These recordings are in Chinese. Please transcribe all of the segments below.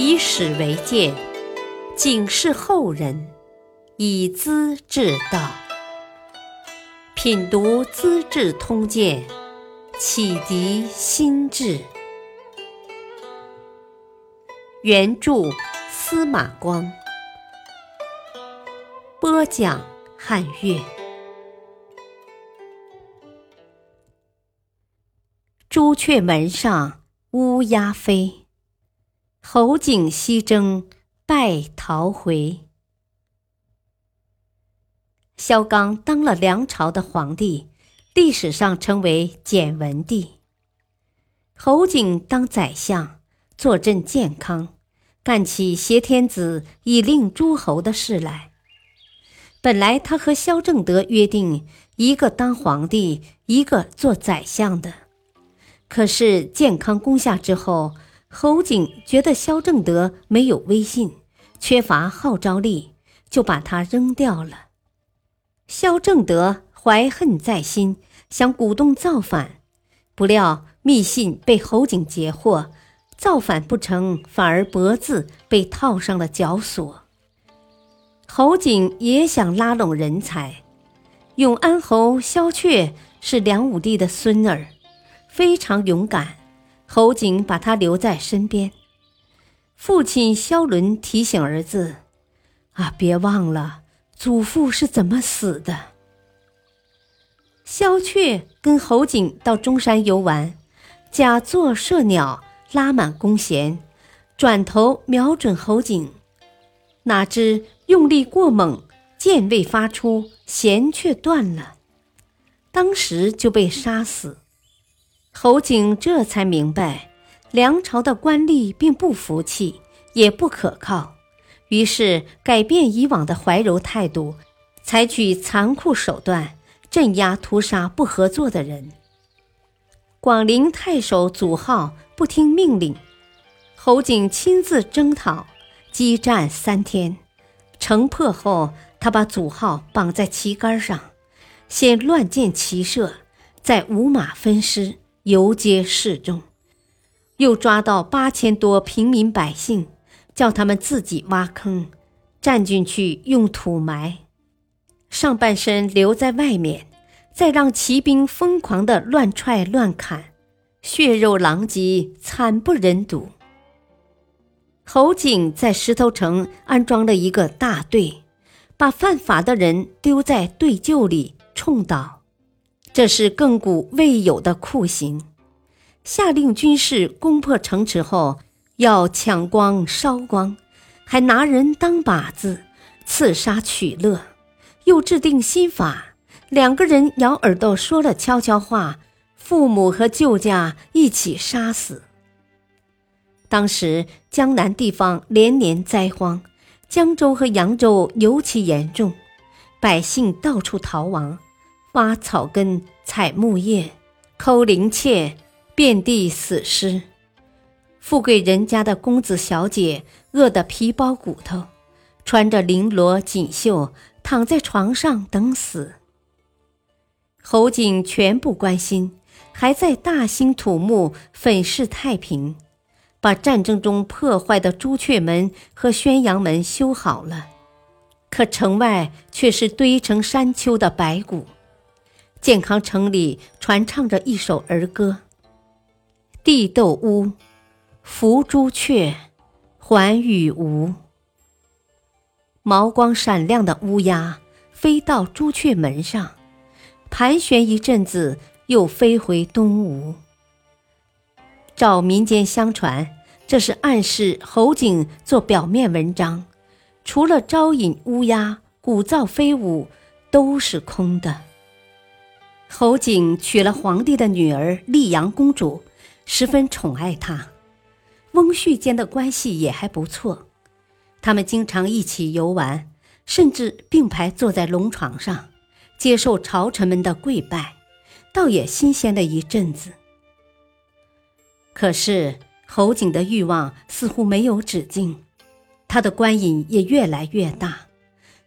以史为鉴，警示后人，以资治道。品读《资治通鉴》，启迪心智。原著司马光，播讲汉乐。朱雀门上乌鸦飞，侯景西征败逃回。萧纲当了梁朝的皇帝，历史上称为简文帝。侯景当宰相，坐镇建康，干起挟天子以令诸侯的事来。本来他和萧正德约定，一个当皇帝，一个做宰相的。可是建康攻下之后，侯景觉得萧正德没有威信，缺乏号召力，就把他扔掉了。萧正德怀恨在心，想鼓动造反，不料密信被侯景截获，造反不成，反而脖子被套上了绞索。侯景也想拉拢人才，永安侯萧阙是梁武帝的孙儿。非常勇敢，侯景把他留在身边。父亲萧伦提醒儿子：“啊，别忘了祖父是怎么死的。”萧阙跟侯景到中山游玩，假作射鸟，拉满弓弦，转头瞄准侯景，哪知用力过猛，箭未发出，弦却断了，当时就被杀死。侯景这才明白，梁朝的官吏并不服气，也不可靠，于是改变以往的怀柔态度，采取残酷手段镇压屠杀不合作的人。广陵太守祖浩不听命令，侯景亲自征讨，激战三天，城破后，他把祖浩绑在旗杆上，先乱箭齐射，再五马分尸。游街示众，又抓到八千多平民百姓，叫他们自己挖坑，站进去用土埋，上半身留在外面，再让骑兵疯狂的乱踹乱砍，血肉狼藉，惨不忍睹。侯景在石头城安装了一个大队，把犯法的人丢在队臼里冲倒。这是亘古未有的酷刑，下令军士攻破城池后要抢光烧光，还拿人当靶子刺杀取乐，又制定新法：两个人咬耳朵说了悄悄话，父母和舅家一起杀死。当时江南地方连年灾荒，江州和扬州尤其严重，百姓到处逃亡。挖草根、采木叶、抠灵妾，遍地死尸。富贵人家的公子小姐饿得皮包骨头，穿着绫罗锦绣，躺在床上等死。侯景全不关心，还在大兴土木，粉饰太平，把战争中破坏的朱雀门和宣阳门修好了。可城外却是堆成山丘的白骨。健康城里传唱着一首儿歌：“地斗乌，伏朱雀，还与无。”毛光闪亮的乌鸦飞到朱雀门上，盘旋一阵子，又飞回东吴。照民间相传，这是暗示侯景做表面文章，除了招引乌鸦、鼓噪飞舞，都是空的。侯景娶了皇帝的女儿丽阳公主，十分宠爱她。翁婿间的关系也还不错，他们经常一起游玩，甚至并排坐在龙床上，接受朝臣们的跪拜，倒也新鲜了一阵子。可是侯景的欲望似乎没有止境，他的官瘾也越来越大。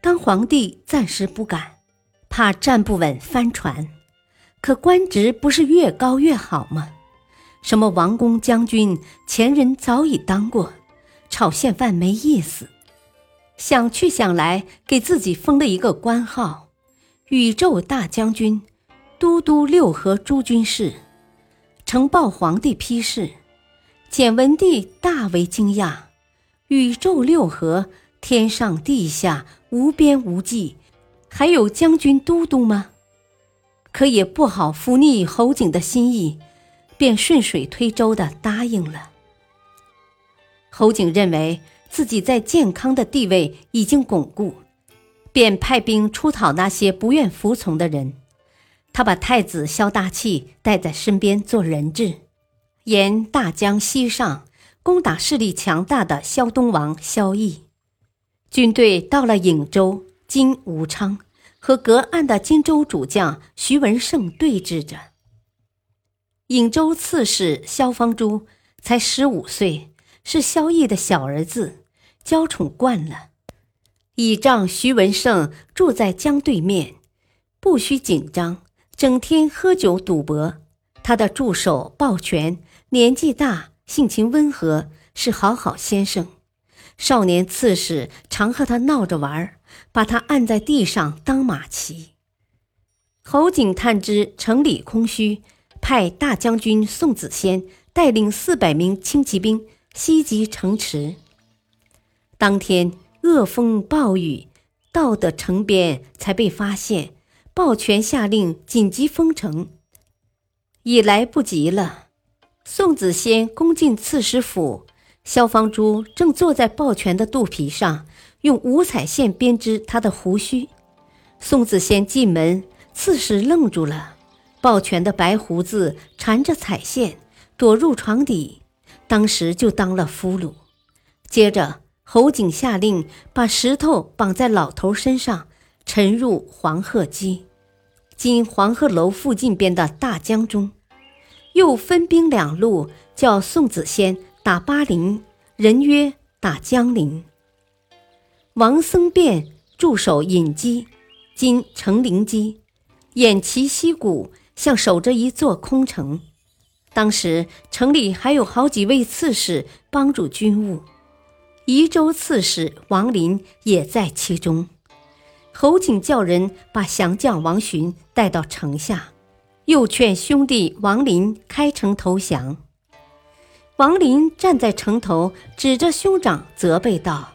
当皇帝暂时不敢，怕站不稳翻船。可官职不是越高越好吗？什么王公将军，前人早已当过，炒现饭没意思。想去想来，给自己封了一个官号——宇宙大将军、都督六合诸军事。呈报皇帝批示，简文帝大为惊讶：宇宙六合，天上地下无边无际，还有将军都督吗？可也不好拂逆侯景的心意，便顺水推舟的答应了。侯景认为。自己在健康的地位已经巩固，便派兵出讨那些不愿服从的人。他把太子萧大器带在身边做人质，沿大江西上攻打势力强大的萧东王萧绎。军队到了颍州（今武昌），和隔岸的荆州主将徐文胜对峙着。颍州刺史萧方珠才十五岁。是萧绎的小儿子，娇宠惯了。倚仗徐文胜住在江对面，不需紧张，整天喝酒赌博。他的助手鲍全年纪大，性情温和，是好好先生。少年刺史常和他闹着玩儿，把他按在地上当马骑。侯景探知城里空虚，派大将军宋子仙带领四百名轻骑兵。袭击城池。当天恶风暴雨，到的城边才被发现。抱全下令紧急封城，已来不及了。宋子仙攻进刺史府，萧方珠正坐在抱全的肚皮上，用五彩线编织他的胡须。宋子仙进门，刺史愣住了。抱拳的白胡子缠着彩线，躲入床底。当时就当了俘虏，接着侯景下令把石头绑在老头身上，沉入黄鹤矶（今黄鹤楼附近边的大江中），又分兵两路，叫宋子仙打巴陵，人曰打江陵。王僧辩驻守隐矶（今成陵矶），偃旗息鼓，像守着一座空城。当时城里还有好几位刺史帮助军务，宜州刺史王林也在其中。侯景叫人把降将王寻带到城下，又劝兄弟王林开城投降。王林站在城头，指着兄长责备道：“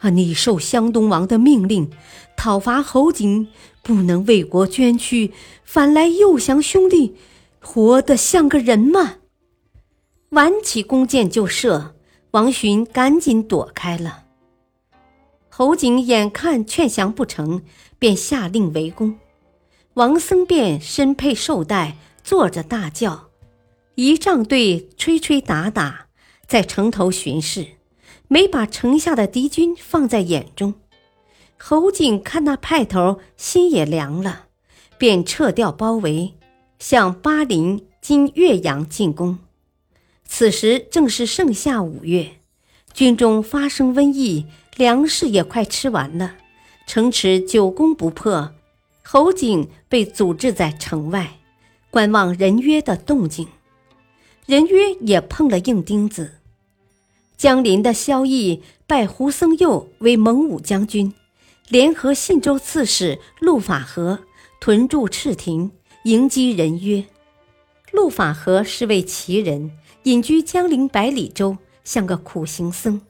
啊，你受湘东王的命令，讨伐侯景，不能为国捐躯，反来诱降兄弟。”活得像个人吗？挽起弓箭就射，王寻赶紧躲开了。侯景眼看劝降不成，便下令围攻。王僧辩身佩绶带，坐着大轿，仪仗队吹吹打打，在城头巡视，没把城下的敌军放在眼中。侯景看那派头，心也凉了，便撤掉包围。向巴陵（今岳阳）进攻。此时正是盛夏五月，军中发生瘟疫，粮食也快吃完了，城池久攻不破。侯景被阻滞在城外，观望任约的动静。任约也碰了硬钉子。江陵的萧绎拜胡僧佑为蒙武将军，联合信州刺史陆法和屯驻赤亭。迎击人曰：“陆法和是位奇人，隐居江陵百里州，像个苦行僧。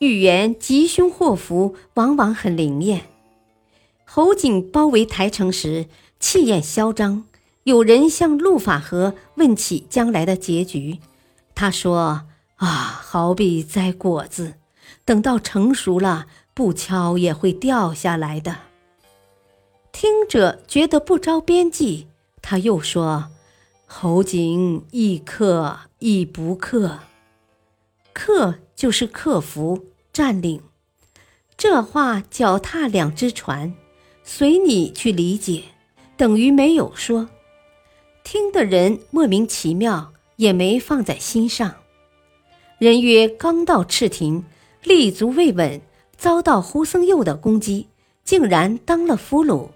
预言吉凶祸福，往往很灵验。”侯景包围台城时，气焰嚣张。有人向陆法和问起将来的结局，他说：“啊，好比摘果子，等到成熟了，不敲也会掉下来的。”听者觉得不着边际，他又说：“侯景亦克亦不克，克就是克服、占领。这话脚踏两只船，随你去理解，等于没有说。听的人莫名其妙，也没放在心上。人曰：刚到赤亭，立足未稳，遭到胡僧佑的攻击，竟然当了俘虏。”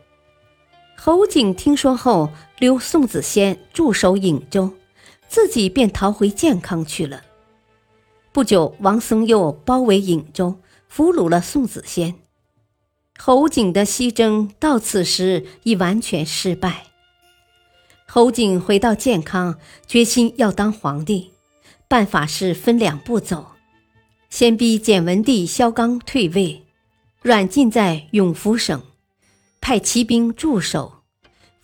侯景听说后，留宋子仙驻守颍州，自己便逃回建康去了。不久，王僧佑包围颍州，俘虏了宋子仙。侯景的西征到此时已完全失败。侯景回到建康，决心要当皇帝，办法是分两步走：先逼简文帝萧纲退位，软禁在永福省，派骑兵驻守，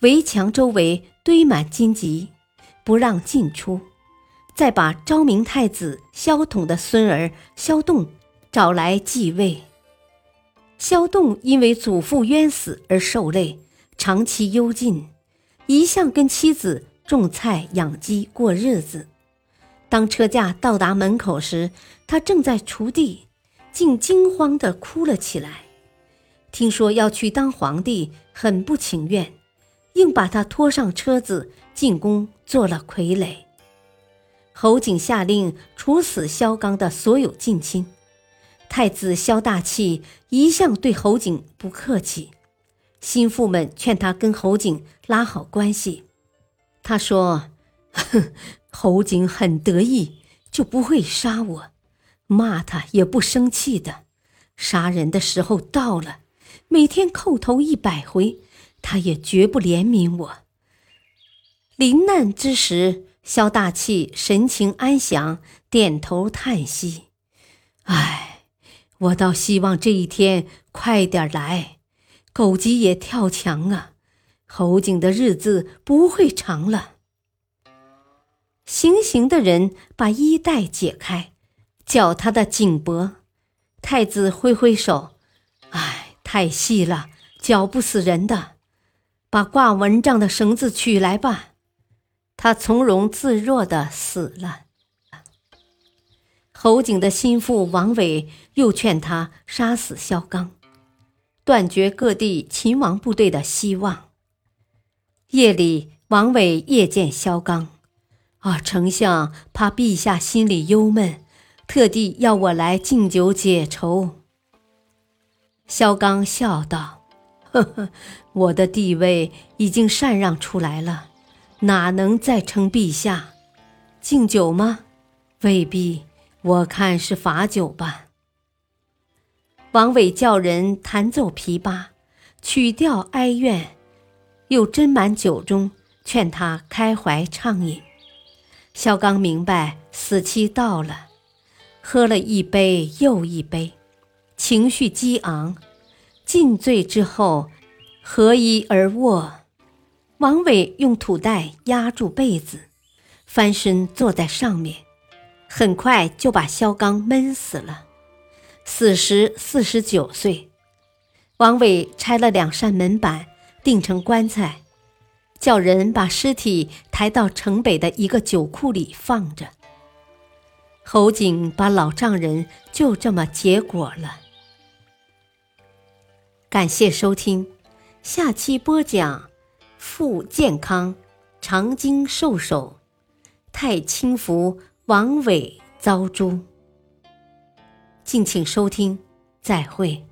围墙周围堆满荆棘，不让进出；再把昭明太子萧统的孙儿萧栋找来继位。萧栋因为祖父冤死而受累，长期幽禁，一向跟妻子种菜养鸡过日子。当车驾到达门口时，他正在锄地，竟惊慌地哭了起来。听说要去当皇帝，很不情愿，硬把他拖上车子进宫做了傀儡。侯景下令处死萧纲的所有近亲。太子萧大器一向对侯景不客气，心腹们劝他跟侯景拉好关系。他说：“哼，侯景很得意，就不会杀我，骂他也不生气的。杀人的时候到了，每天叩头一百回，他也绝不怜悯我。临难之时，萧大器神情安详，点头叹息：‘唉。’”我倒希望这一天快点来，狗急也跳墙啊！侯景的日子不会长了。行刑的人把衣带解开，绞他的颈脖。太子挥挥手：“唉，太细了，绞不死人的。把挂蚊帐的绳子取来吧。”他从容自若的死了。侯景的心腹王伟又劝他杀死萧纲，断绝各地秦王部队的希望。夜里，王伟夜见萧纲，啊，丞相怕陛下心里忧闷，特地要我来敬酒解愁。萧纲笑道：“呵呵，我的地位已经禅让出来了，哪能再称陛下？敬酒吗？未必。”我看是罚酒吧。王伟叫人弹奏琵琶，曲调哀怨，又斟满酒盅，劝他开怀畅饮。萧纲明白死期到了，喝了一杯又一杯，情绪激昂。尽醉之后，合衣而卧。王伟用土袋压住被子，翻身坐在上面。很快就把萧纲闷死了，死时四十九岁。王伟拆了两扇门板，钉成棺材，叫人把尸体抬到城北的一个酒库里放着。侯景把老丈人就这么结果了。感谢收听，下期播讲：复健康，长经寿手，太清福。王伟遭诛，敬请收听，再会。